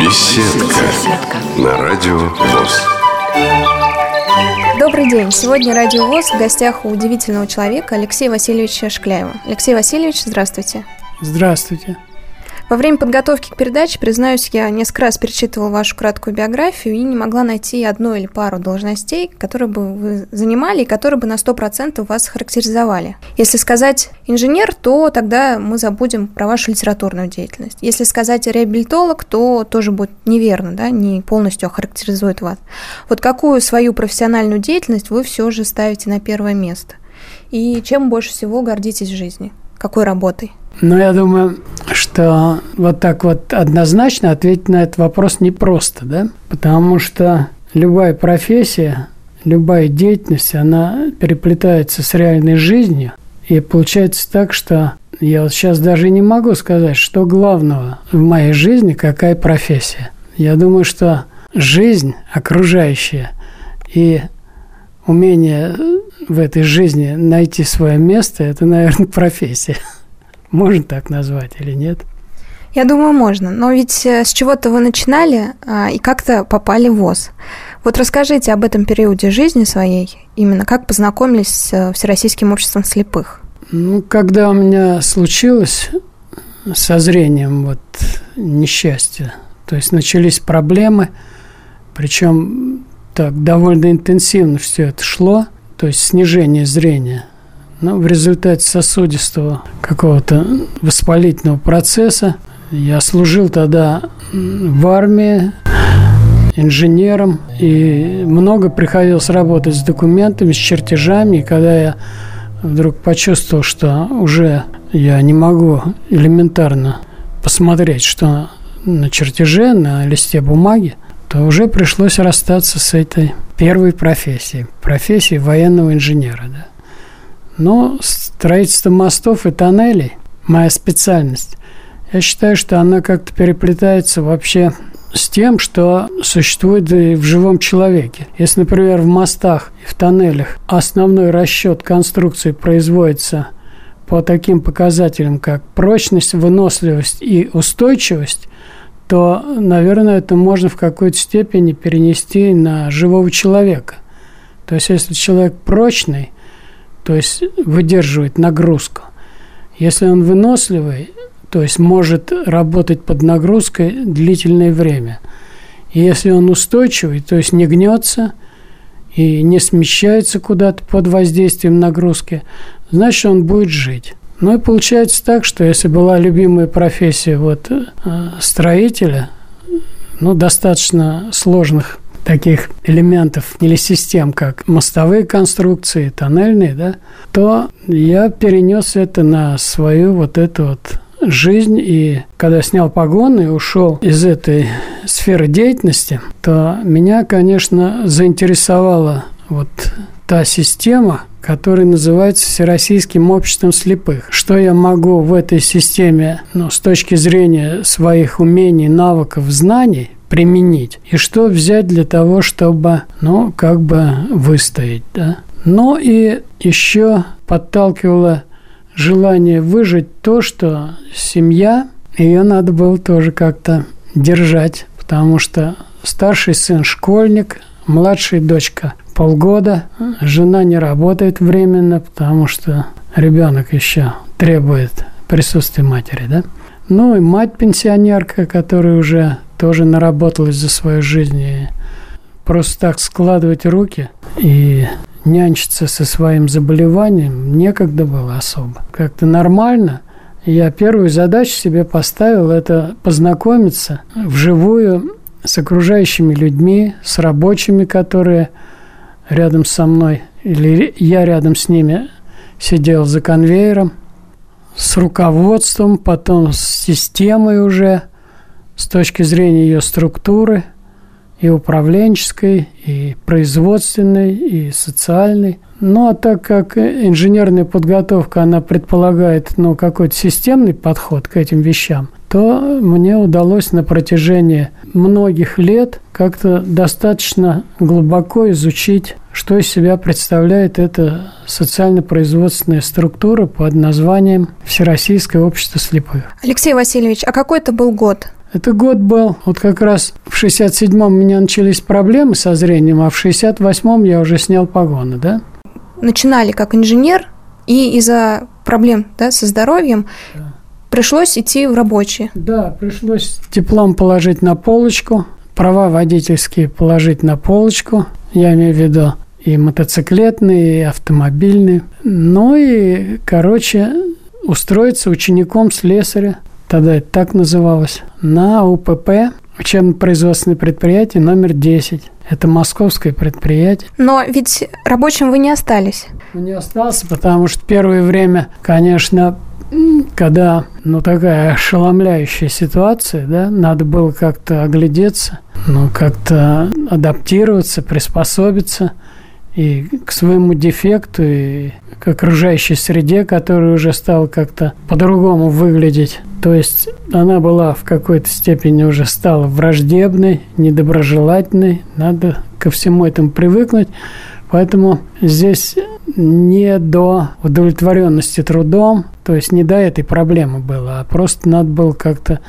Беседка. На радио ВОЗ. Добрый день. Сегодня Радио ВОЗ в гостях у удивительного человека Алексея Васильевича Шкляева. Алексей Васильевич, здравствуйте. Здравствуйте. Во время подготовки к передаче, признаюсь, я несколько раз перечитывала вашу краткую биографию и не могла найти одну или пару должностей, которые бы вы занимали и которые бы на 100% вас характеризовали. Если сказать инженер, то тогда мы забудем про вашу литературную деятельность. Если сказать реабилитолог, то тоже будет неверно, да, не полностью охарактеризует вас. Вот какую свою профессиональную деятельность вы все же ставите на первое место? И чем больше всего гордитесь в жизни? Какой работой? Ну, я думаю, что вот так вот однозначно ответить на этот вопрос непросто, да? Потому что любая профессия, любая деятельность, она переплетается с реальной жизнью. И получается так, что я вот сейчас даже не могу сказать, что главного в моей жизни, какая профессия. Я думаю, что жизнь окружающая и умение в этой жизни найти свое место, это, наверное, профессия. Можно так назвать или нет? Я думаю, можно. Но ведь э, с чего-то вы начинали а, и как-то попали в ВОЗ. Вот расскажите об этом периоде жизни своей, именно как познакомились с э, Всероссийским обществом слепых. Ну, когда у меня случилось со зрением вот несчастье, то есть начались проблемы, причем так довольно интенсивно все это шло, то есть снижение зрения – но в результате сосудистого какого-то воспалительного процесса я служил тогда в армии инженером, и много приходилось работать с документами, с чертежами. И когда я вдруг почувствовал, что уже я не могу элементарно посмотреть, что на чертеже, на листе бумаги, то уже пришлось расстаться с этой первой профессией, профессией военного инженера. Да. Но строительство мостов и тоннелей – моя специальность. Я считаю, что она как-то переплетается вообще с тем, что существует и в живом человеке. Если, например, в мостах и в тоннелях основной расчет конструкции производится по таким показателям, как прочность, выносливость и устойчивость, то, наверное, это можно в какой-то степени перенести на живого человека. То есть, если человек прочный – то есть выдерживает нагрузку. Если он выносливый, то есть может работать под нагрузкой длительное время. И если он устойчивый, то есть не гнется и не смещается куда-то под воздействием нагрузки, значит, он будет жить. Ну и получается так, что если была любимая профессия вот, э, строителя, ну, достаточно сложных таких элементов или систем, как мостовые конструкции, тоннельные, да, то я перенес это на свою вот эту вот жизнь. И когда снял погоны и ушел из этой сферы деятельности, то меня, конечно, заинтересовала вот та система, которая называется Всероссийским обществом слепых. Что я могу в этой системе, ну, с точки зрения своих умений, навыков, знаний применить. И что взять для того, чтобы, ну, как бы выстоять, да. Ну и еще подталкивало желание выжить то, что семья, ее надо было тоже как-то держать, потому что старший сын школьник, младшая дочка полгода, жена не работает временно, потому что ребенок еще требует присутствия матери, да. Ну и мать пенсионерка, которая уже тоже наработалась за свою жизнь. И просто так складывать руки и нянчиться со своим заболеванием некогда было особо. Как-то нормально. Я первую задачу себе поставил – это познакомиться вживую с окружающими людьми, с рабочими, которые рядом со мной, или я рядом с ними сидел за конвейером, с руководством, потом с системой уже – с точки зрения ее структуры и управленческой, и производственной, и социальной. Ну, а так как инженерная подготовка, она предполагает ну, какой-то системный подход к этим вещам, то мне удалось на протяжении многих лет как-то достаточно глубоко изучить что из себя представляет эта социально-производственная структура под названием Всероссийское общество слепых. Алексей Васильевич, а какой это был год? Это год был, вот как раз в 67-м у меня начались проблемы со зрением, а в 68-м я уже снял погоны, да? Начинали как инженер, и из-за проблем да, со здоровьем да. пришлось идти в рабочие. Да, пришлось диплом положить на полочку, права водительские положить на полочку, я имею в виду и мотоциклетные, и автомобильные. Ну и, короче, устроиться учеником слесаря, тогда это так называлось, на УПП, учебно-производственное предприятие номер 10. Это московское предприятие. Но ведь рабочим вы не остались. Не остался, потому что первое время, конечно, когда, ну, такая ошеломляющая ситуация, да, надо было как-то оглядеться, ну, как-то адаптироваться, приспособиться и к своему дефекту, и к окружающей среде, которая уже стала как-то по-другому выглядеть. То есть она была в какой-то степени уже стала враждебной, недоброжелательной. Надо ко всему этому привыкнуть. Поэтому здесь не до удовлетворенности трудом, то есть не до этой проблемы было, а просто надо было как-то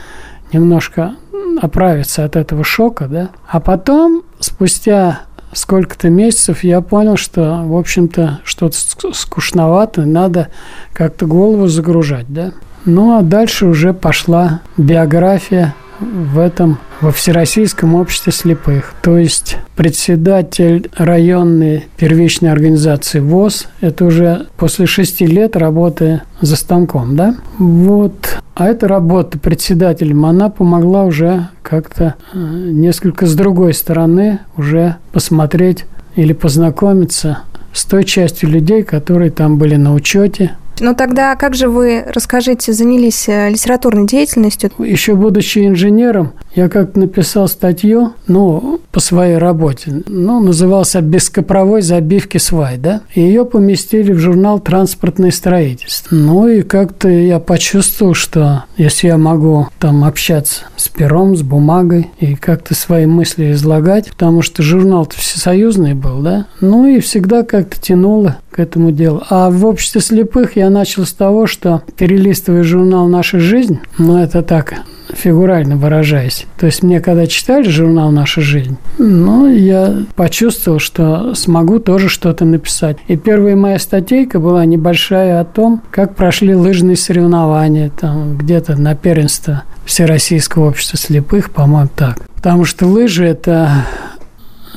немножко оправиться от этого шока, да. А потом, спустя сколько-то месяцев, я понял, что, в общем-то, что-то скучновато, надо как-то голову загружать, да. Ну, а дальше уже пошла биография в этом, во Всероссийском обществе слепых. То есть председатель районной первичной организации ВОЗ, это уже после шести лет работы за станком, да? Вот. А эта работа председателем, она помогла уже как-то э, несколько с другой стороны уже посмотреть или познакомиться с той частью людей, которые там были на учете, но тогда как же вы, расскажите, занялись э, литературной деятельностью? Еще будучи инженером, я как написал статью, ну, по своей работе, ну, назывался «Бескопровой забивки свай», да, и ее поместили в журнал «Транспортное строительство». Ну, и как-то я почувствовал, что если я могу там общаться с пером, с бумагой и как-то свои мысли излагать, потому что журнал-то всесоюзный был, да, ну, и всегда как-то тянуло к этому делу. А в обществе слепых я начал с того, что перелистывая журнал «Наша жизнь», ну, это так, фигурально выражаясь. То есть мне, когда читали журнал «Наша жизнь», ну, я почувствовал, что смогу тоже что-то написать. И первая моя статейка была небольшая о том, как прошли лыжные соревнования, там, где-то на первенство Всероссийского общества слепых, по-моему, так. Потому что лыжи – это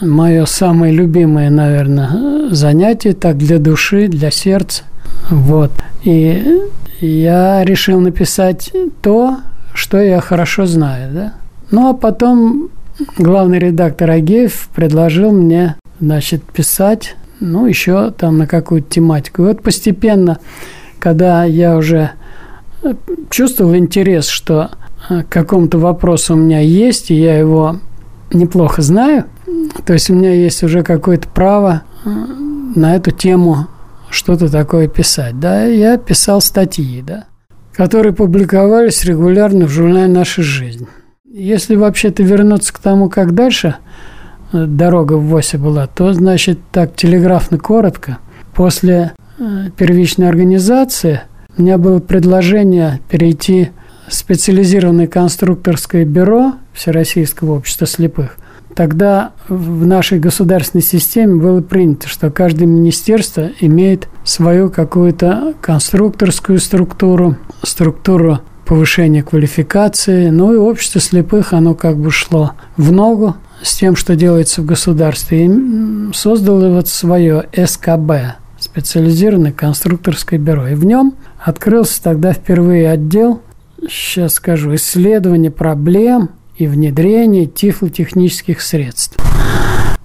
мое самое любимое, наверное, занятие, так для души, для сердца. Вот. И я решил написать то, что я хорошо знаю, да. Ну, а потом главный редактор Агеев предложил мне, значит, писать, ну, еще там на какую-то тематику. И вот постепенно, когда я уже чувствовал интерес, что к какому-то вопросу у меня есть, и я его неплохо знаю, то есть у меня есть уже какое-то право на эту тему что-то такое писать. Да, я писал статьи, да, которые публиковались регулярно в журнале «Наша жизнь». Если вообще-то вернуться к тому, как дальше э, дорога в ВОСе была, то, значит, так телеграфно коротко. После э, первичной организации у меня было предложение перейти в специализированное конструкторское бюро Всероссийского общества слепых – Тогда в нашей государственной системе было принято, что каждое министерство имеет свою какую-то конструкторскую структуру, структуру повышения квалификации. Ну и общество слепых, оно как бы шло в ногу с тем, что делается в государстве. И создало вот свое СКБ, специализированное конструкторское бюро. И в нем открылся тогда впервые отдел, сейчас скажу, исследование проблем и внедрение тифлотехнических средств.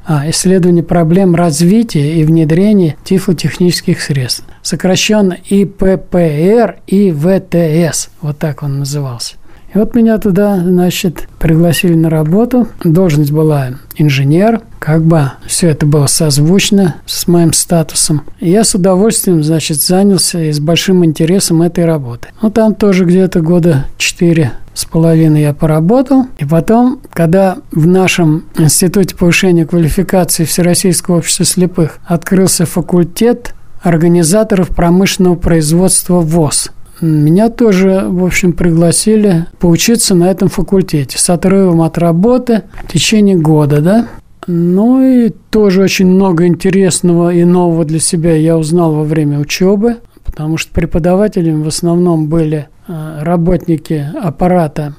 А, исследование проблем развития и внедрения тифлотехнических средств. Сокращенно ИППР и ВТС. Вот так он назывался. И вот меня туда, значит, пригласили на работу. Должность была инженер. Как бы все это было созвучно с моим статусом. И я с удовольствием, значит, занялся и с большим интересом этой работы. Ну, там тоже где-то года четыре с половиной я поработал. И потом, когда в нашем Институте повышения квалификации Всероссийского общества слепых открылся факультет организаторов промышленного производства ВОЗ – меня тоже, в общем, пригласили поучиться на этом факультете с отрывом от работы в течение года, да. Ну и тоже очень много интересного и нового для себя я узнал во время учебы, потому что преподавателями в основном были э, работники аппарата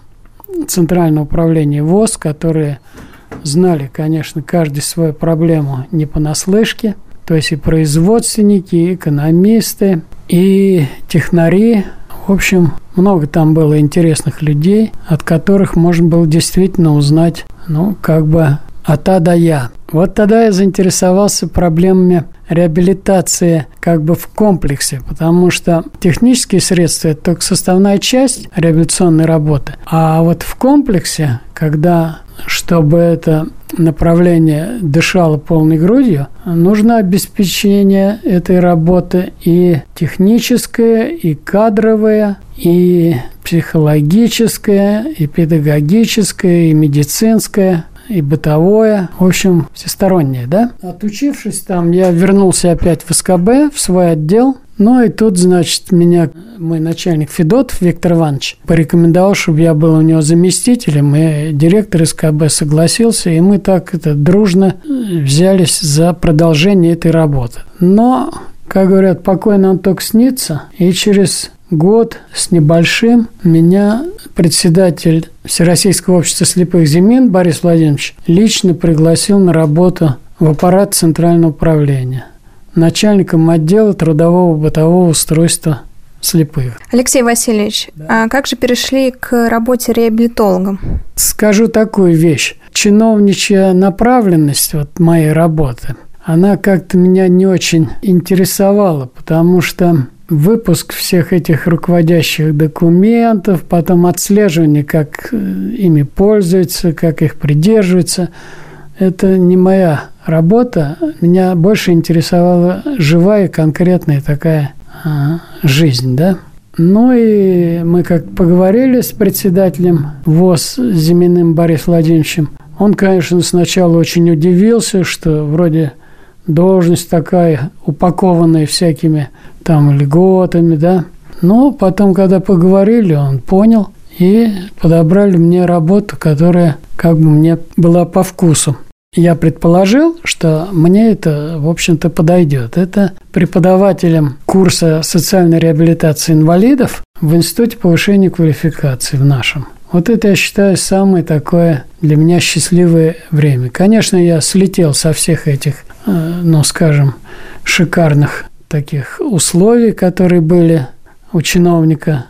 Центрального управления ВОЗ, которые знали, конечно, каждый свою проблему не понаслышке, то есть и производственники, и экономисты, и технари. В общем, много там было интересных людей, от которых можно было действительно узнать, ну, как бы от А до Я. Вот тогда я заинтересовался проблемами реабилитации как бы в комплексе, потому что технические средства – это только составная часть реабилитационной работы. А вот в комплексе, когда, чтобы это направление дышало полной грудью, нужно обеспечение этой работы и техническое, и кадровое, и психологическое, и педагогическое, и медицинское и бытовое, в общем, всестороннее, да. Отучившись там, я вернулся опять в СКБ, в свой отдел, ну и тут, значит, меня мой начальник Федотов Виктор Иванович порекомендовал, чтобы я был у него заместителем, и директор СКБ согласился, и мы так это дружно взялись за продолжение этой работы. Но, как говорят, покой нам только снится, и через год с небольшим меня председатель Всероссийского общества слепых Зимин Борис Владимирович лично пригласил на работу в аппарат Центрального управления начальником отдела трудового бытового устройства слепых. Алексей Васильевич, да. а как же перешли к работе реабилитологом? Скажу такую вещь. Чиновничья направленность вот моей работы, она как-то меня не очень интересовала, потому что выпуск всех этих руководящих документов, потом отслеживание, как э, ими пользуются, как их придерживаются. Это не моя работа. Меня больше интересовала живая, конкретная такая а, жизнь, да. Ну и мы как поговорили с председателем ВОЗ Зиминым Борисом Владимировичем. Он, конечно, сначала очень удивился, что вроде должность такая, упакованная всякими там льготами, да. Но потом, когда поговорили, он понял и подобрали мне работу, которая как бы мне была по вкусу. Я предположил, что мне это, в общем-то, подойдет. Это преподавателем курса социальной реабилитации инвалидов в Институте повышения квалификации в нашем. Вот это, я считаю, самое такое для меня счастливое время. Конечно, я слетел со всех этих, э, ну, скажем, шикарных таких условий, которые были у чиновника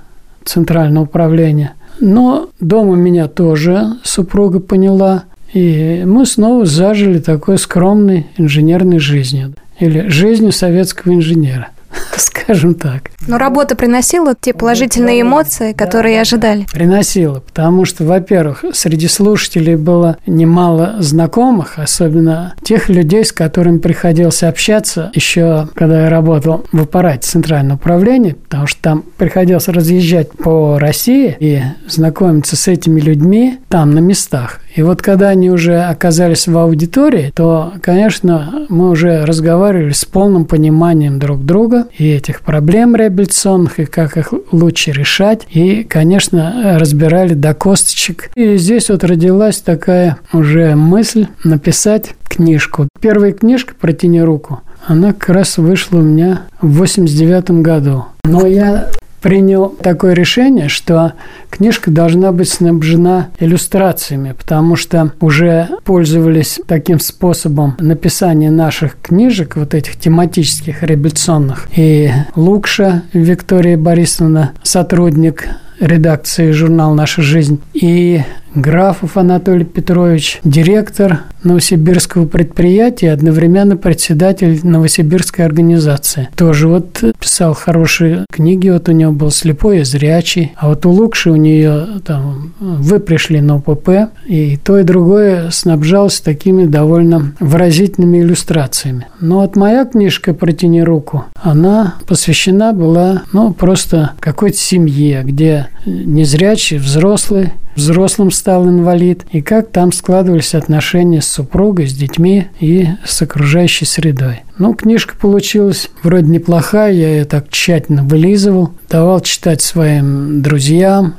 Центрального управления. Но дома меня тоже супруга поняла, и мы снова зажили такой скромной инженерной жизнью или жизнью советского инженера – скажем так. Но работа приносила те положительные эмоции, которые да, ожидали? Приносила, потому что, во-первых, среди слушателей было немало знакомых, особенно тех людей, с которыми приходилось общаться еще, когда я работал в аппарате Центрального управления, потому что там приходилось разъезжать по России и знакомиться с этими людьми там, на местах. И вот когда они уже оказались в аудитории, то, конечно, мы уже разговаривали с полным пониманием друг друга и этих проблем реабилитационных, и как их лучше решать. И, конечно, разбирали до косточек. И здесь вот родилась такая уже мысль написать книжку. Первая книжка «Протяни руку» она как раз вышла у меня в 89 году. Но я принял такое решение, что книжка должна быть снабжена иллюстрациями, потому что уже пользовались таким способом написания наших книжек, вот этих тематических, реабилитационных. И Лукша Виктория Борисовна, сотрудник редакции журнала «Наша жизнь», и Графов Анатолий Петрович, директор новосибирского предприятия, одновременно председатель новосибирской организации. Тоже вот писал хорошие книги, вот у него был слепой и зрячий, а вот у Лукши у нее там вы пришли на ОПП, и то и другое снабжалось такими довольно выразительными иллюстрациями. Но вот моя книжка «Протяни руку», она посвящена была, ну, просто какой-то семье, где незрячий взрослый взрослым стал инвалид, и как там складывались отношения с супругой, с детьми и с окружающей средой. Ну, книжка получилась вроде неплохая, я ее так тщательно вылизывал, давал читать своим друзьям,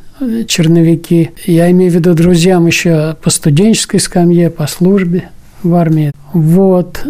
черновики. Я имею в виду друзьям еще по студенческой скамье, по службе в армии. Вот.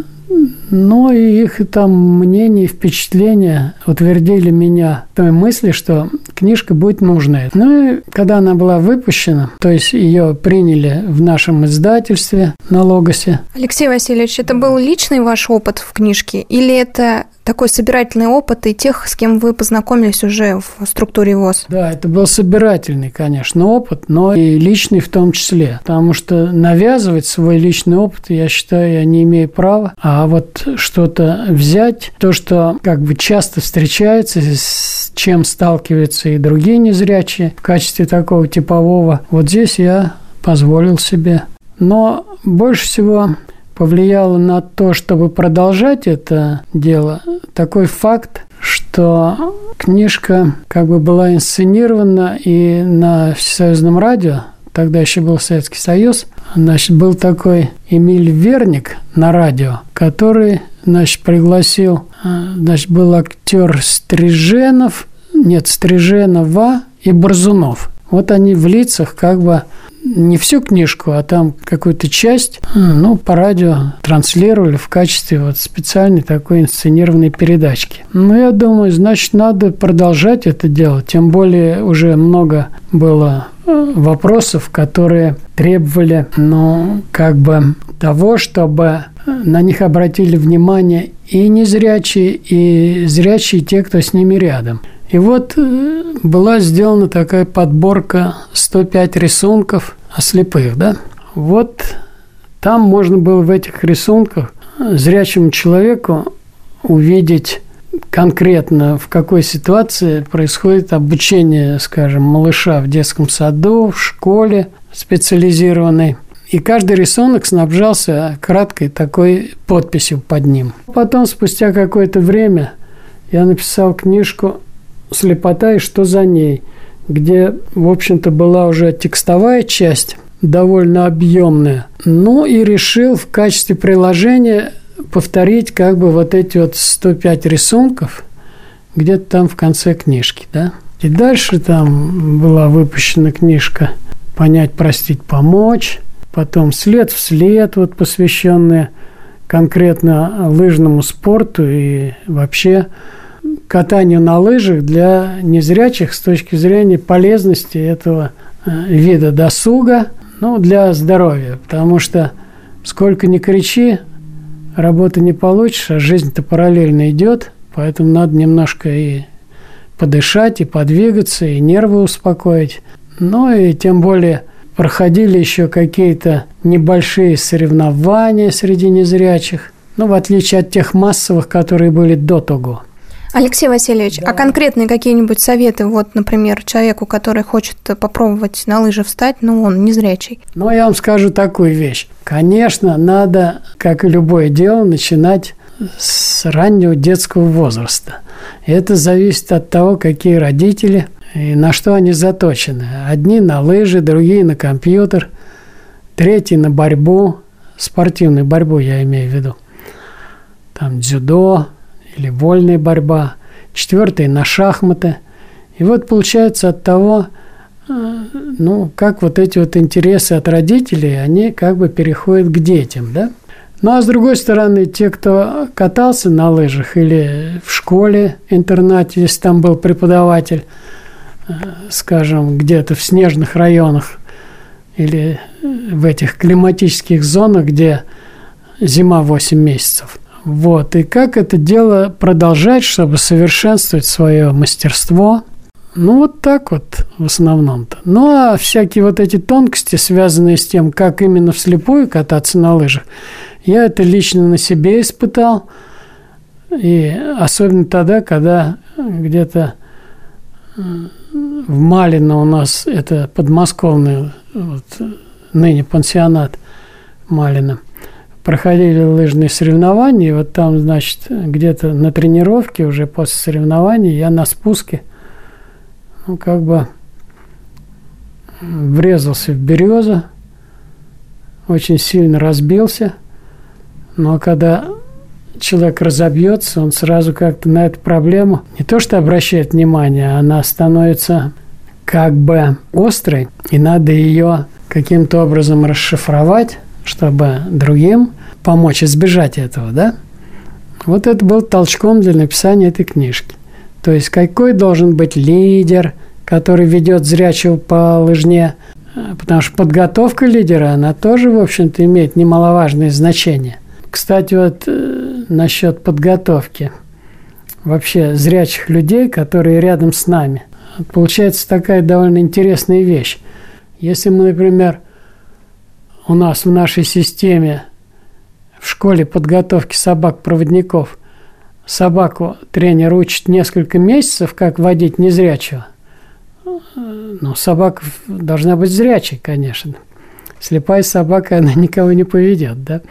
Ну и их там мнения и впечатления утвердили меня в той мысли, что книжка будет нужная. Ну и когда она была выпущена, то есть ее приняли в нашем издательстве на Логосе. Алексей Васильевич, это был личный ваш опыт в книжке или это такой собирательный опыт и тех, с кем вы познакомились уже в структуре ВОЗ? Да, это был собирательный, конечно, опыт, но и личный в том числе. Потому что навязывать свой личный опыт, я считаю, я не имею права. А вот что-то взять, то, что как бы часто встречается, с чем сталкиваются и другие незрячие в качестве такого типового, вот здесь я позволил себе. Но больше всего повлияло на то, чтобы продолжать это дело, такой факт, что книжка как бы была инсценирована и на Всесоюзном радио, тогда еще был Советский Союз, значит, был такой Эмиль Верник на радио, который, значит, пригласил, значит, был актер Стриженов, нет, Стриженова и Борзунов. Вот они в лицах как бы не всю книжку, а там какую-то часть, ну, по радио транслировали в качестве вот специальной такой инсценированной передачки. Ну, я думаю, значит, надо продолжать это делать, тем более уже много было э, вопросов, которые требовали, ну, как бы того, чтобы на них обратили внимание и незрячие, и зрячие те, кто с ними рядом. И вот э, была сделана такая подборка 105 рисунков о слепых, да? Вот там можно было в этих рисунках зрячему человеку увидеть конкретно, в какой ситуации происходит обучение, скажем, малыша в детском саду, в школе специализированной. И каждый рисунок снабжался краткой такой подписью под ним. Потом, спустя какое-то время, я написал книжку «Слепота и что за ней», где, в общем-то, была уже текстовая часть, довольно объемная. Ну и решил в качестве приложения повторить как бы вот эти вот 105 рисунков где-то там в конце книжки, да. И дальше там была выпущена книжка «Понять, простить, помочь», потом «След в след», вот посвященная конкретно лыжному спорту и вообще катанию на лыжах для незрячих с точки зрения полезности этого э, вида досуга, ну, для здоровья, потому что сколько ни кричи, работы не получишь, а жизнь-то параллельно идет, поэтому надо немножко и подышать, и подвигаться, и нервы успокоить. Ну и тем более проходили еще какие-то небольшие соревнования среди незрячих, ну, в отличие от тех массовых, которые были до того. Алексей Васильевич, а да. а конкретные какие-нибудь советы, вот, например, человеку, который хочет попробовать на лыжи встать, но он незрячий? Ну, я вам скажу такую вещь. Конечно, надо, как и любое дело, начинать с раннего детского возраста. И это зависит от того, какие родители и на что они заточены. Одни на лыжи, другие на компьютер, третий на борьбу, спортивную борьбу я имею в виду. Там дзюдо, или вольная борьба, четвертый на шахматы. И вот получается от того, э, ну, как вот эти вот интересы от родителей, они как бы переходят к детям, да? Ну, а с другой стороны, те, кто катался на лыжах или в школе, интернате, если там был преподаватель, э, скажем, где-то в снежных районах или в этих климатических зонах, где зима 8 месяцев, вот. И как это дело продолжать, чтобы совершенствовать свое мастерство, Ну, вот так вот в основном-то. Ну, а всякие вот эти тонкости, связанные с тем, как именно вслепую кататься на лыжах, я это лично на себе испытал. И особенно тогда, когда где-то э, в Малино у нас, это подмосковный, вот, ныне пансионат Малина, проходили лыжные соревнования, и вот там, значит, где-то на тренировке уже после соревнований я на спуске – ну, как бы врезался в березу, очень сильно разбился. Но когда человек разобьется, он сразу как-то на эту проблему не то что обращает внимание, она становится как бы острой, и надо ее каким-то образом расшифровать, чтобы другим помочь избежать этого, да? Вот это был толчком для написания этой книжки. То есть какой должен быть лидер, который ведет зрячего по лыжне, потому что подготовка лидера, она тоже, в общем-то, имеет немаловажное значение. Кстати, вот э, насчет подготовки вообще зрячих людей, которые рядом с нами. Получается такая довольно интересная вещь. Если мы, например, у нас в нашей системе в школе подготовки собак-проводников – собаку тренер учит несколько месяцев, как водить незрячего, ну, собака должна быть зрячей, конечно. Слепая собака, она никого не поведет, да?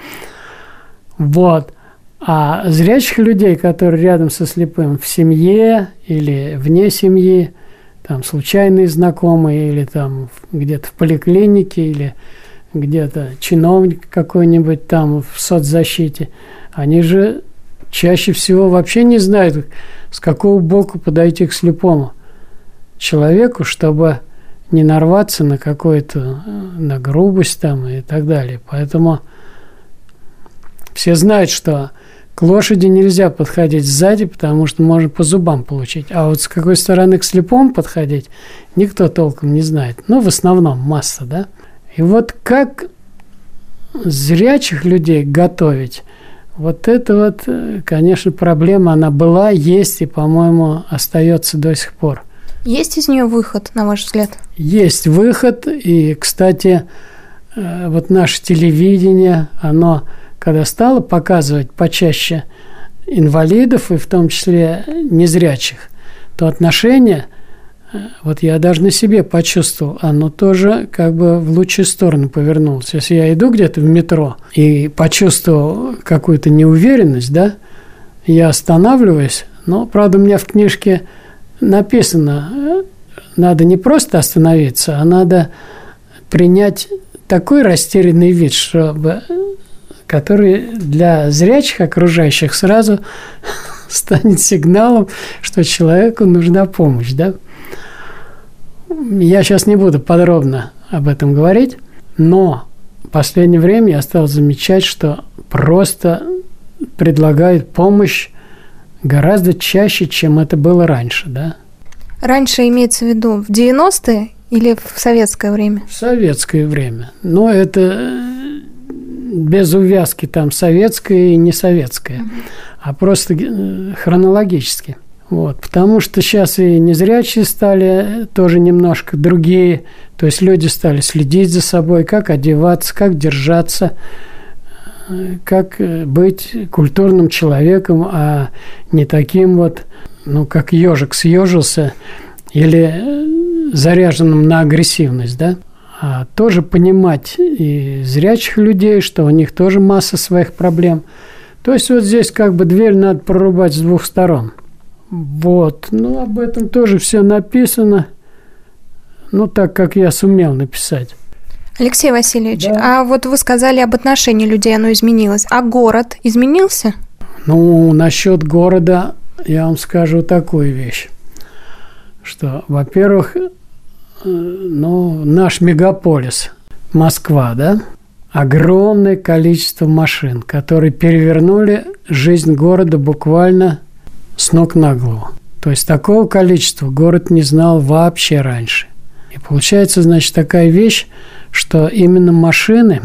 Вот. А зрячих людей, которые рядом со слепым в семье или вне семьи, там случайные знакомые или там где-то в поликлинике или где-то чиновник какой-нибудь там в соцзащите, они же чаще всего вообще не знают, с какого боку подойти к слепому человеку, чтобы не нарваться на какую-то на грубость там и так далее. Поэтому все знают, что к лошади нельзя подходить сзади, потому что можно по зубам получить. А вот с какой стороны к слепому подходить, никто толком не знает. Ну, в основном масса, да? И вот как зрячих людей готовить – вот это вот, э, конечно, проблема, она была, есть и, по-моему, остается до сих пор. Есть из нее выход, на ваш взгляд? Есть выход, и, кстати, э, вот наше телевидение, оно, когда стало показывать почаще инвалидов, и в том числе незрячих, то отношение – вот я даже на себе почувствовал, оно тоже как бы в лучшую сторону повернулось. Если я иду где-то в метро и почувствовал какую-то неуверенность, да, я останавливаюсь, но, правда, у меня в книжке написано, надо не просто остановиться, а надо принять такой растерянный вид, чтобы который для зрячих окружающих сразу станет сигналом, что человеку нужна помощь, да? Я сейчас не буду подробно об этом говорить, но в последнее время я стал замечать, что просто предлагают помощь гораздо чаще, чем это было раньше, да? Раньше имеется в виду в 90-е или в советское время? В советское время. Но это э, без увязки там советское и не советское, угу. а просто э, хронологически. Вот, потому что сейчас и незрячие стали тоже немножко другие. То есть люди стали следить за собой, как одеваться, как держаться, как быть культурным человеком, а не таким вот, ну, как ежик съежился или заряженным на агрессивность, да? А тоже понимать и зрячих людей, что у них тоже масса своих проблем. То есть вот здесь как бы дверь надо прорубать с двух сторон – вот. Ну, об этом тоже все написано. Ну, так, как я сумел написать. Алексей Васильевич, да. а вот вы сказали об отношении людей, оно изменилось. А город изменился? Ну, насчет города я вам скажу такую вещь, что, во-первых, э, ну, наш мегаполис, Москва, да, огромное количество машин, которые перевернули жизнь города буквально с ног на голову. То есть такого количества город не знал вообще раньше. И получается, значит, такая вещь, что именно машины,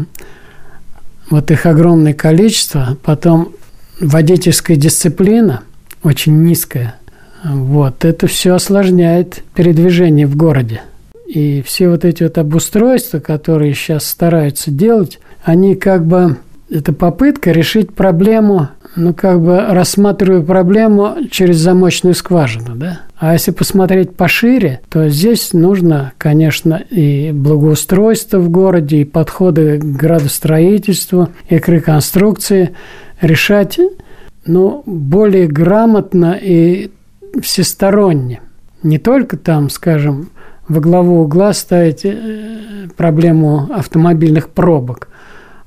вот их огромное количество, потом водительская дисциплина очень низкая Вот, это все осложняет передвижение в городе. И все вот эти вот обустройства, которые сейчас стараются делать, они как бы это попытка решить проблему, ну, как бы рассматриваю проблему через замочную скважину, да. А если посмотреть пошире, то здесь нужно, конечно, и благоустройство в городе, и подходы к градостроительству, и к реконструкции решать, ну, более грамотно и всесторонне. Не только там, скажем, во главу угла ставить э, проблему автомобильных пробок,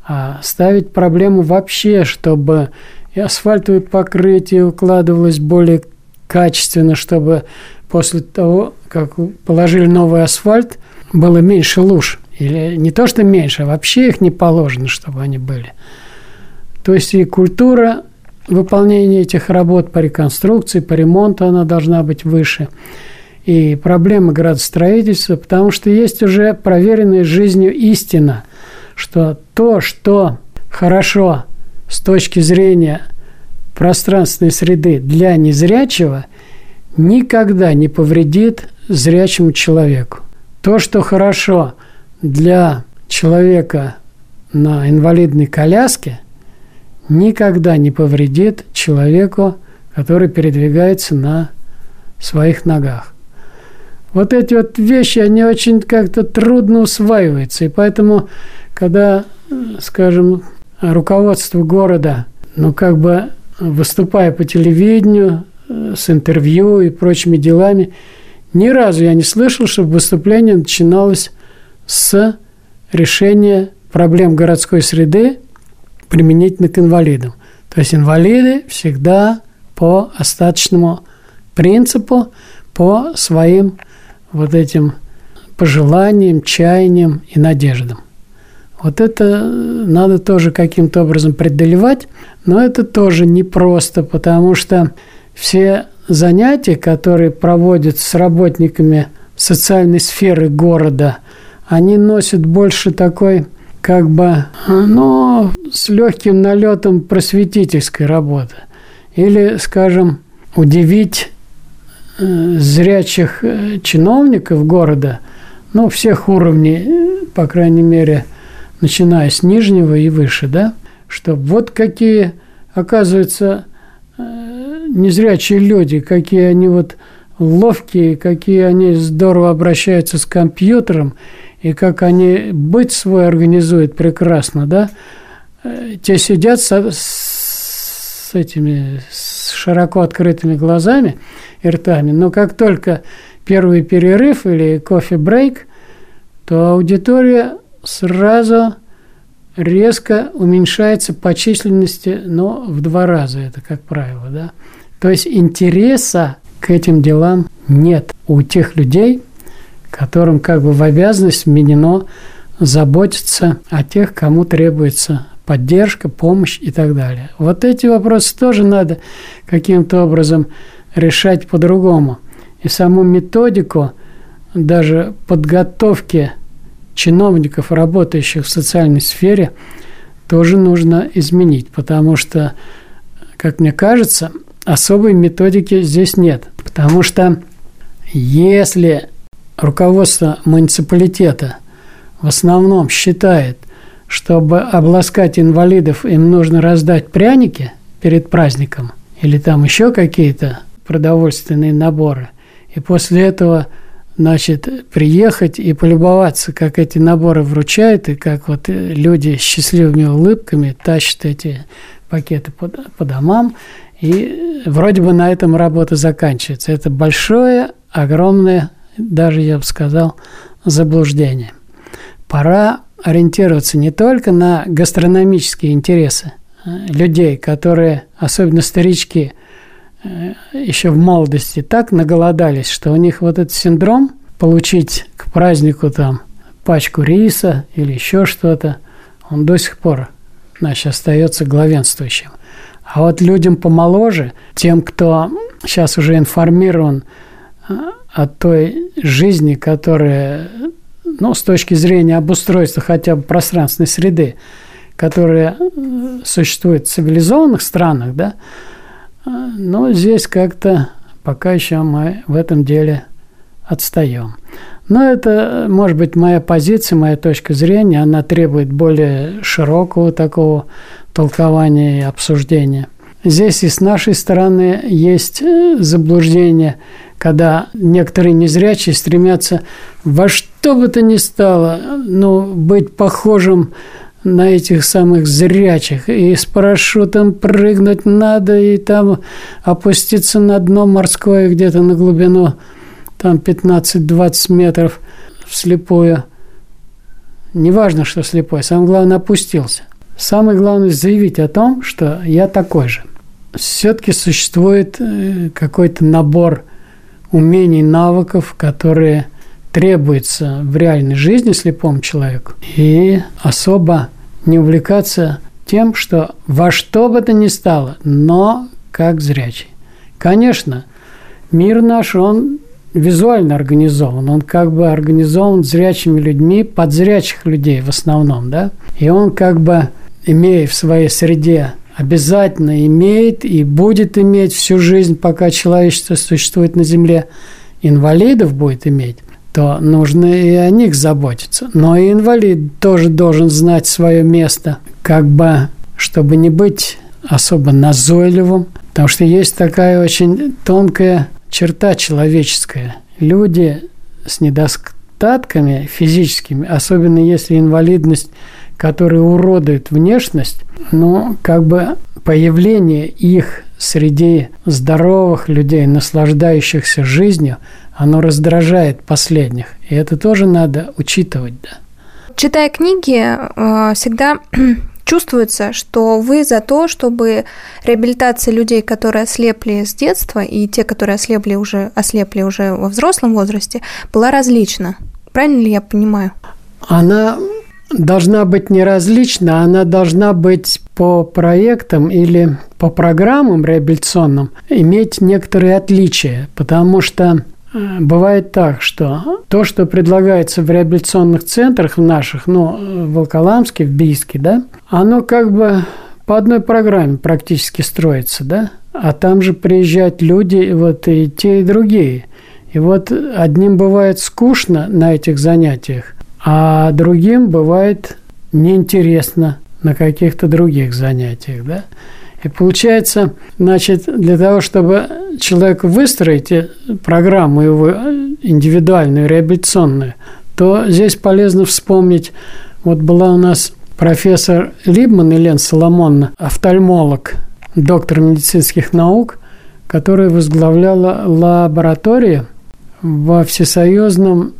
а ставить проблему вообще, чтобы и асфальтовое покрытие укладывалось более качественно, чтобы после того, как положили новый асфальт, было меньше луж. Или не то, что меньше, а вообще их не положено, чтобы они были. То есть и культура выполнения этих работ по реконструкции, по ремонту, она должна быть выше. И проблема градостроительства, потому что есть уже проверенная жизнью истина, что то, что хорошо с точки зрения пространственной среды для незрячего, никогда не повредит зрячему человеку. То, что хорошо для человека на инвалидной коляске, никогда не повредит человеку, который передвигается на своих ногах. Вот эти вот вещи, они очень как-то трудно усваиваются. И поэтому, когда, скажем, руководство города, ну, как бы выступая по телевидению, э, с интервью и прочими делами, ни разу я не слышал, чтобы выступление начиналось с решения проблем городской среды применительно к инвалидам. То есть инвалиды всегда по остаточному принципу, по своим вот этим пожеланиям, чаяниям и надеждам. Вот это надо тоже каким-то образом преодолевать, но это тоже непросто, потому что все занятия, которые проводят с работниками социальной сферы города, они носят больше такой как бы, ну, с легким налетом просветительской работы. Или, скажем, удивить э, зрячих э, чиновников города, ну, всех уровней, по крайней мере, начиная с нижнего и выше, да, что вот какие, оказывается, э, незрячие люди, какие они вот ловкие, какие они здорово обращаются с компьютером, и как они быть свой организуют прекрасно, да, э, те сидят со, с этими с широко открытыми глазами и ртами, но как только первый перерыв или кофе-брейк, то аудитория сразу резко уменьшается по численности, но в два раза это, как правило, да. То есть интереса к этим делам нет у тех людей, которым как бы в обязанность вменено заботиться о тех, кому требуется поддержка, помощь и так далее. Вот эти вопросы тоже надо каким-то образом решать по-другому. И саму методику даже подготовки чиновников, работающих в социальной сфере, тоже нужно изменить, потому что, как мне кажется, особой методики здесь нет. Потому что если руководство муниципалитета в основном считает, чтобы обласкать инвалидов, им нужно раздать пряники перед праздником или там еще какие-то продовольственные наборы, и после этого – значит, приехать и полюбоваться, как эти наборы вручают, и как вот э, люди с счастливыми улыбками тащат эти пакеты по, по домам, и вроде бы на этом работа заканчивается. Это большое, огромное, даже я бы сказал, заблуждение. Пора ориентироваться не только на гастрономические интересы э, людей, которые, особенно старички, Э, еще в молодости так наголодались, что у них вот этот синдром получить к празднику там пачку риса или еще что-то, он до сих пор, значит, остается главенствующим. А вот людям помоложе, тем, кто сейчас уже информирован э, о той жизни, которая, ну, с точки зрения обустройства хотя бы пространственной среды, которая э, существует в цивилизованных странах, да, но здесь как-то пока еще мы в этом деле отстаем. Но это, может быть, моя позиция, моя точка зрения, она требует более широкого такого толкования и обсуждения. Здесь и с нашей стороны есть э, заблуждение, когда некоторые незрячие стремятся во что бы то ни стало ну, быть похожим на этих самых зрячих. И с парашютом прыгнуть надо, и там опуститься на дно морское где-то на глубину там 15-20 метров вслепую. Неважно, что слепой, самое главное, опустился. Самое главное заявить о том, что я такой же. Все-таки существует э, какой-то набор умений, навыков, которые требуется в реальной жизни слепому человеку. И особо не увлекаться тем, что во что бы то ни стало, но как зрячий. Конечно, мир наш, он визуально организован. Он как бы организован зрячими людьми, под зрячих людей в основном, да. И он как бы, имея в своей среде, обязательно имеет и будет иметь всю жизнь, пока человечество существует на Земле, инвалидов будет иметь то нужно и о них заботиться. Но и инвалид тоже должен знать свое место, как бы, чтобы не быть особо назойливым, потому что есть такая очень тонкая черта человеческая. Люди с недостатками физическими, особенно если инвалидность, которая уродует внешность, но как бы появление их среди здоровых людей, наслаждающихся жизнью – оно раздражает последних. И это тоже надо учитывать, да. Читая книги, э, всегда чувствуется, что вы за то, чтобы реабилитация людей, которые ослепли с детства, и те, которые ослепли уже, ослепли уже во взрослом возрасте, была различна. Правильно ли я понимаю? Она должна быть не различна, она должна быть по проектам или по программам реабилитационным иметь некоторые отличия, потому что Бывает так, что то, что предлагается в реабилитационных центрах в наших, ну, в Волколамске, в Бийске, да, оно как бы по одной программе практически строится, да, а там же приезжают люди, вот и те, и другие. И вот одним бывает скучно на этих занятиях, а другим бывает неинтересно на каких-то других занятиях, да. И получается, значит, для того, чтобы человек выстроить программу его индивидуальную, реабилитационную, то здесь полезно вспомнить, вот была у нас профессор Либман Елена Соломонна, офтальмолог, доктор медицинских наук, которая возглавляла лабораторию во Всесоюзном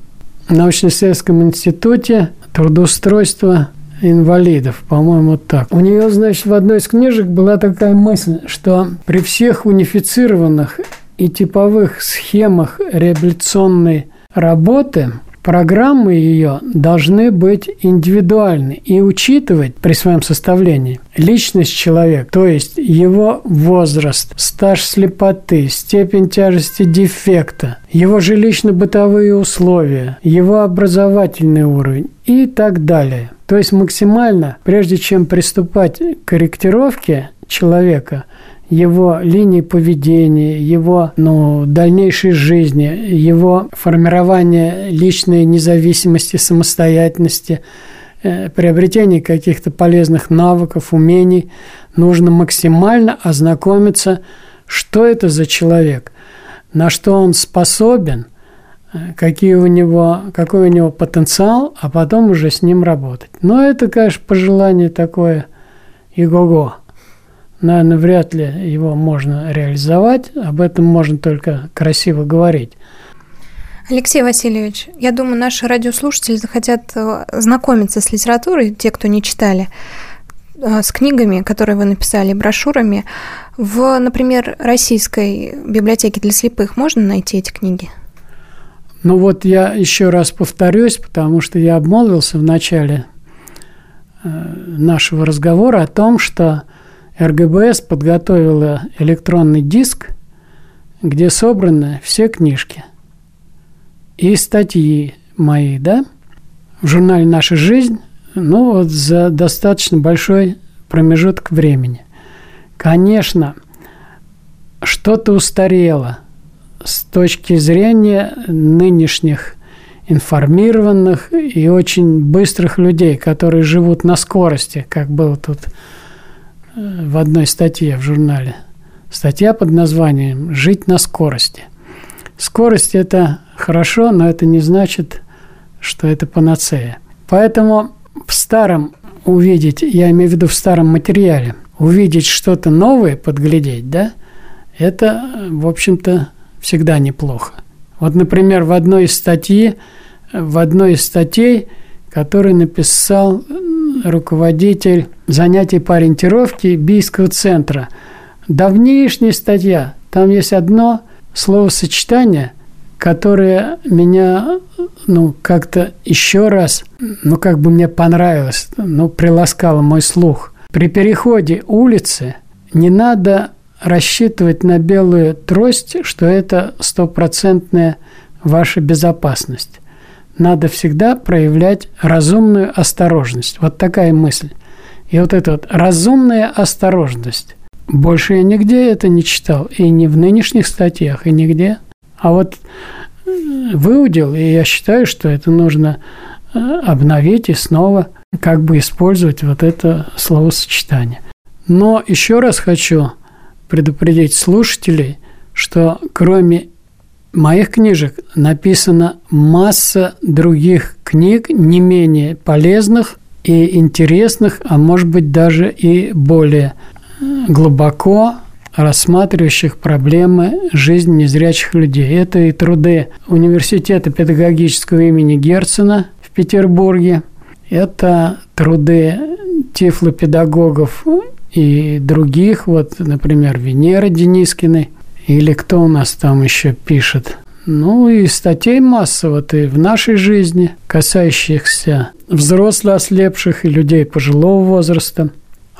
научно-исследовательском институте трудоустройства инвалидов, по-моему, так. У нее, значит, в одной из книжек была такая мысль, что при всех унифицированных и типовых схемах реабилитационной работы Программы ее должны быть индивидуальны и учитывать при своем составлении личность человека, то есть его возраст, стаж слепоты, степень тяжести дефекта, его жилищно-бытовые условия, его образовательный уровень и так далее. То есть максимально, прежде чем приступать к корректировке человека, его линии поведения, его ну, дальнейшей жизни, его формирование личной независимости, самостоятельности, э, приобретение каких-то полезных навыков, умений, нужно максимально ознакомиться, что это за человек, на что он способен, э, какие у него, какой у него потенциал, а потом уже с ним работать. Но это, конечно, пожелание такое и-го-го наверное, вряд ли его можно реализовать. Об этом можно только красиво говорить. Алексей Васильевич, я думаю, наши радиослушатели захотят э, знакомиться с литературой, те, кто не читали, э, с книгами, которые вы написали, брошюрами. В, например, российской библиотеке для слепых можно найти эти книги? Ну вот я еще раз повторюсь, потому что я обмолвился в начале э, нашего разговора о том, что РГБС подготовила электронный диск, где собраны все книжки. И статьи мои, да, в журнале «Наша жизнь», ну, вот за достаточно большой промежуток времени. Конечно, что-то устарело, с точки зрения нынешних информированных и очень быстрых людей, которые живут на скорости, как было тут в одной статье в журнале. Статья под названием «Жить на скорости». Скорость – это хорошо, но это не значит, что это панацея. Поэтому в старом увидеть, я имею в виду в старом материале, увидеть что-то новое, подглядеть, да, это, в общем-то, всегда неплохо. Вот, например, в одной из статьи, в одной из статей, который написал руководитель занятий по ориентировке Бийского центра. Давнишняя статья. Там есть одно словосочетание, которое меня ну, как-то еще раз, ну, как бы мне понравилось, ну, приласкало мой слух. При переходе улицы не надо рассчитывать на белую трость, что это стопроцентная ваша безопасность. Надо всегда проявлять разумную осторожность. Вот такая мысль. И вот эта вот разумная осторожность. Больше я нигде это не читал. И не в нынешних статьях, и нигде. А вот э, выудил, и я считаю, что это нужно э, обновить и снова как бы использовать вот это словосочетание. Но еще раз хочу предупредить слушателей, что кроме моих книжек написана масса других книг, не менее полезных и интересных, а может быть даже и более глубоко рассматривающих проблемы жизни незрячих людей. Это и труды Университета педагогического имени Герцена в Петербурге, это труды тифлопедагогов и других, вот, например, Венера Денискиной, или кто у нас там еще пишет. Ну и статей масса вот и в нашей жизни, касающихся взрослых ослепших и людей пожилого возраста.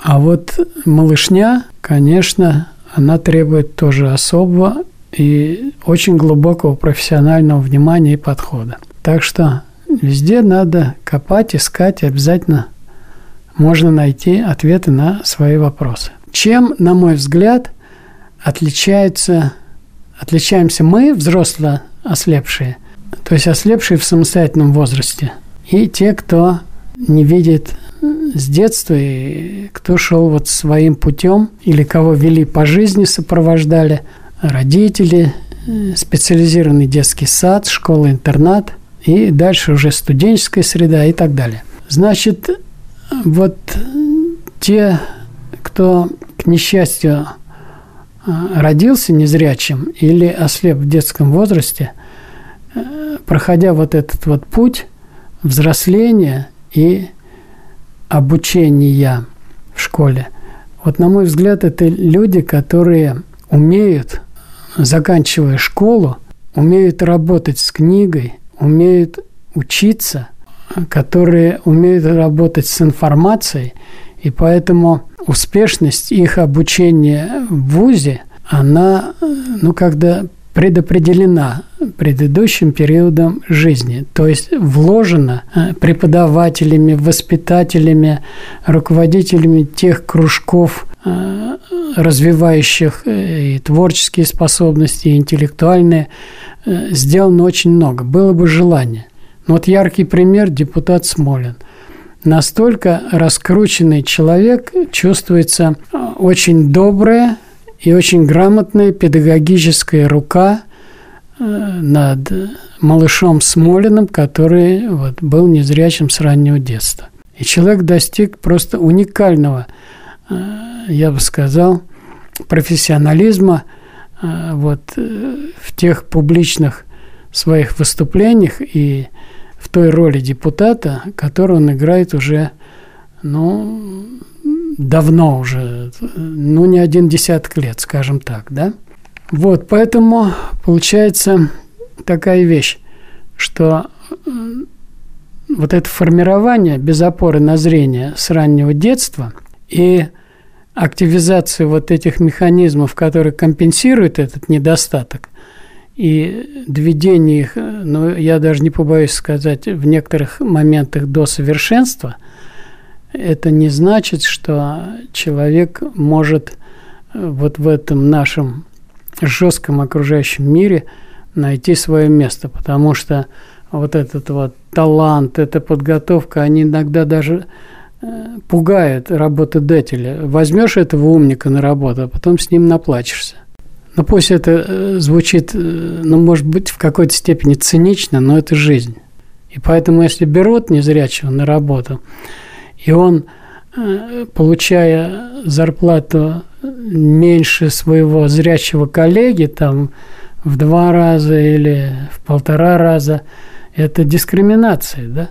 А вот малышня, конечно, она требует тоже особого и очень глубокого профессионального внимания и подхода. Так что везде надо копать, искать, обязательно можно найти ответы на свои вопросы. Чем, на мой взгляд, отличается, отличаемся мы, взрослые ослепшие, то есть ослепшие в самостоятельном возрасте, и те, кто не видит с детства, и кто шел вот своим путем, или кого вели по жизни, сопровождали родители, специализированный детский сад, школа-интернат, и дальше уже студенческая среда и так далее. Значит, вот те, кто, к несчастью, родился незрячим или ослеп в детском возрасте, проходя вот этот вот путь взросления и обучения в школе, вот на мой взгляд, это люди, которые умеют, заканчивая школу, умеют работать с книгой, умеют учиться – которые умеют работать с информацией, и поэтому успешность их обучения в ВУЗе, она, ну, когда предопределена предыдущим периодом жизни, то есть вложена э, преподавателями, воспитателями, руководителями тех кружков, э, развивающих э, и творческие способности, и интеллектуальные, сделано очень много. Было бы желание. Вот яркий пример – депутат Смолин. Настолько раскрученный человек чувствуется э, очень добрая и очень грамотная педагогическая рука э, над малышом Смолиным, который вот, был незрячим с раннего детства. И человек достиг просто уникального, э, я бы сказал, профессионализма вот, в тех публичных своих выступлениях и в той роли депутата, которую он играет уже, ну, давно уже, ну, не один десяток лет, скажем так, да. Вот, поэтому получается такая вещь, что вот это формирование без опоры на зрение с раннего детства и активизация вот этих механизмов, которые компенсируют этот недостаток, и доведение их, ну, я даже не побоюсь сказать, в некоторых моментах до совершенства, это не значит, что человек может вот в этом нашем жестком окружающем мире найти свое место, потому что вот этот вот талант, эта подготовка, они иногда даже э, пугают работодателя. Возьмешь этого умника на работу, а потом с ним наплачешься. Но пусть это э, звучит, э, ну, может быть, в какой-то степени цинично, но это жизнь. И поэтому, если берут незрячего на работу, и он, получая зарплату меньше своего зрячего коллеги, там, в два раза или в полтора раза – это дискриминация, да?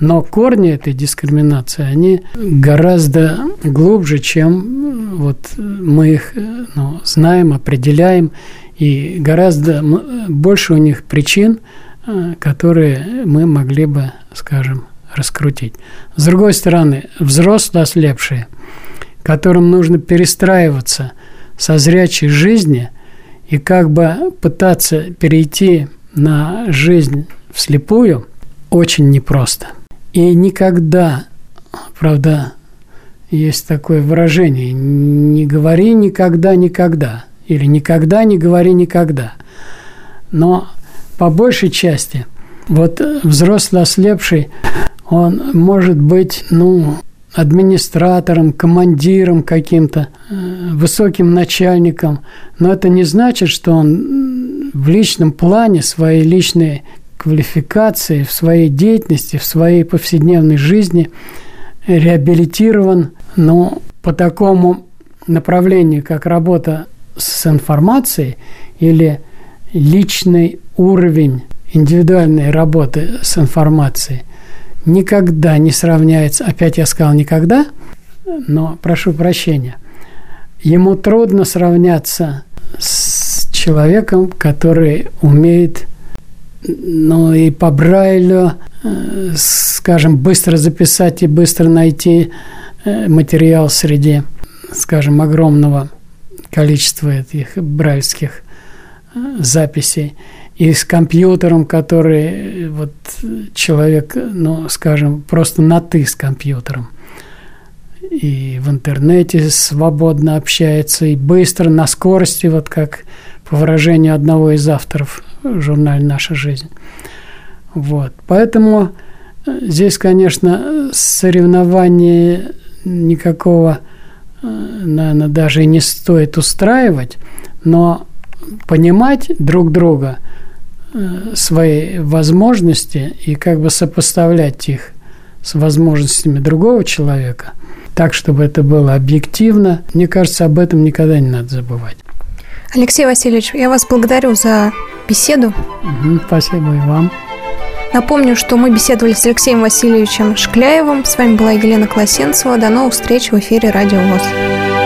Но корни этой дискриминации, они гораздо глубже, чем вот мы их ну, знаем, определяем, и гораздо больше у них причин, э, которые мы могли бы, скажем, раскрутить. С другой стороны, взрослые ослепшие, которым нужно перестраиваться со зрячей жизни и как бы пытаться перейти на жизнь вслепую очень непросто. И никогда, правда, есть такое выражение, не говори никогда, никогда, или никогда не говори никогда. Но по большей части вот взрослый ослепший, он может быть, ну, администратором, командиром каким-то, э, высоким начальником, но это не значит, что он в личном плане свои личные квалификации, в своей деятельности, в своей повседневной жизни реабилитирован, но по такому направлению, как работа с информацией или личный уровень индивидуальной работы с информацией никогда не сравняется, опять я сказал никогда, но прошу прощения, ему трудно сравняться с человеком, который умеет ну и по Брайлю, э, скажем, быстро записать и быстро найти э, материал среди, скажем, огромного количества этих брайльских э, записей. И с компьютером, который вот человек, ну, скажем, просто на «ты» с компьютером. И в интернете свободно общается, и быстро, на скорости, вот как по выражению одного из авторов журнале «Наша жизнь». Вот. Поэтому э, здесь, конечно, соревнования никакого, э, наверное, даже и не стоит устраивать, но понимать друг друга, э, свои возможности и как бы сопоставлять их с возможностями другого человека, так, чтобы это было объективно, мне кажется, об этом никогда не надо забывать. Алексей Васильевич, я вас благодарю за беседу. Угу, спасибо и вам. Напомню, что мы беседовали с Алексеем Васильевичем Шкляевым. С вами была Елена Класенцева. До новых встреч в эфире Радио ВОЗ.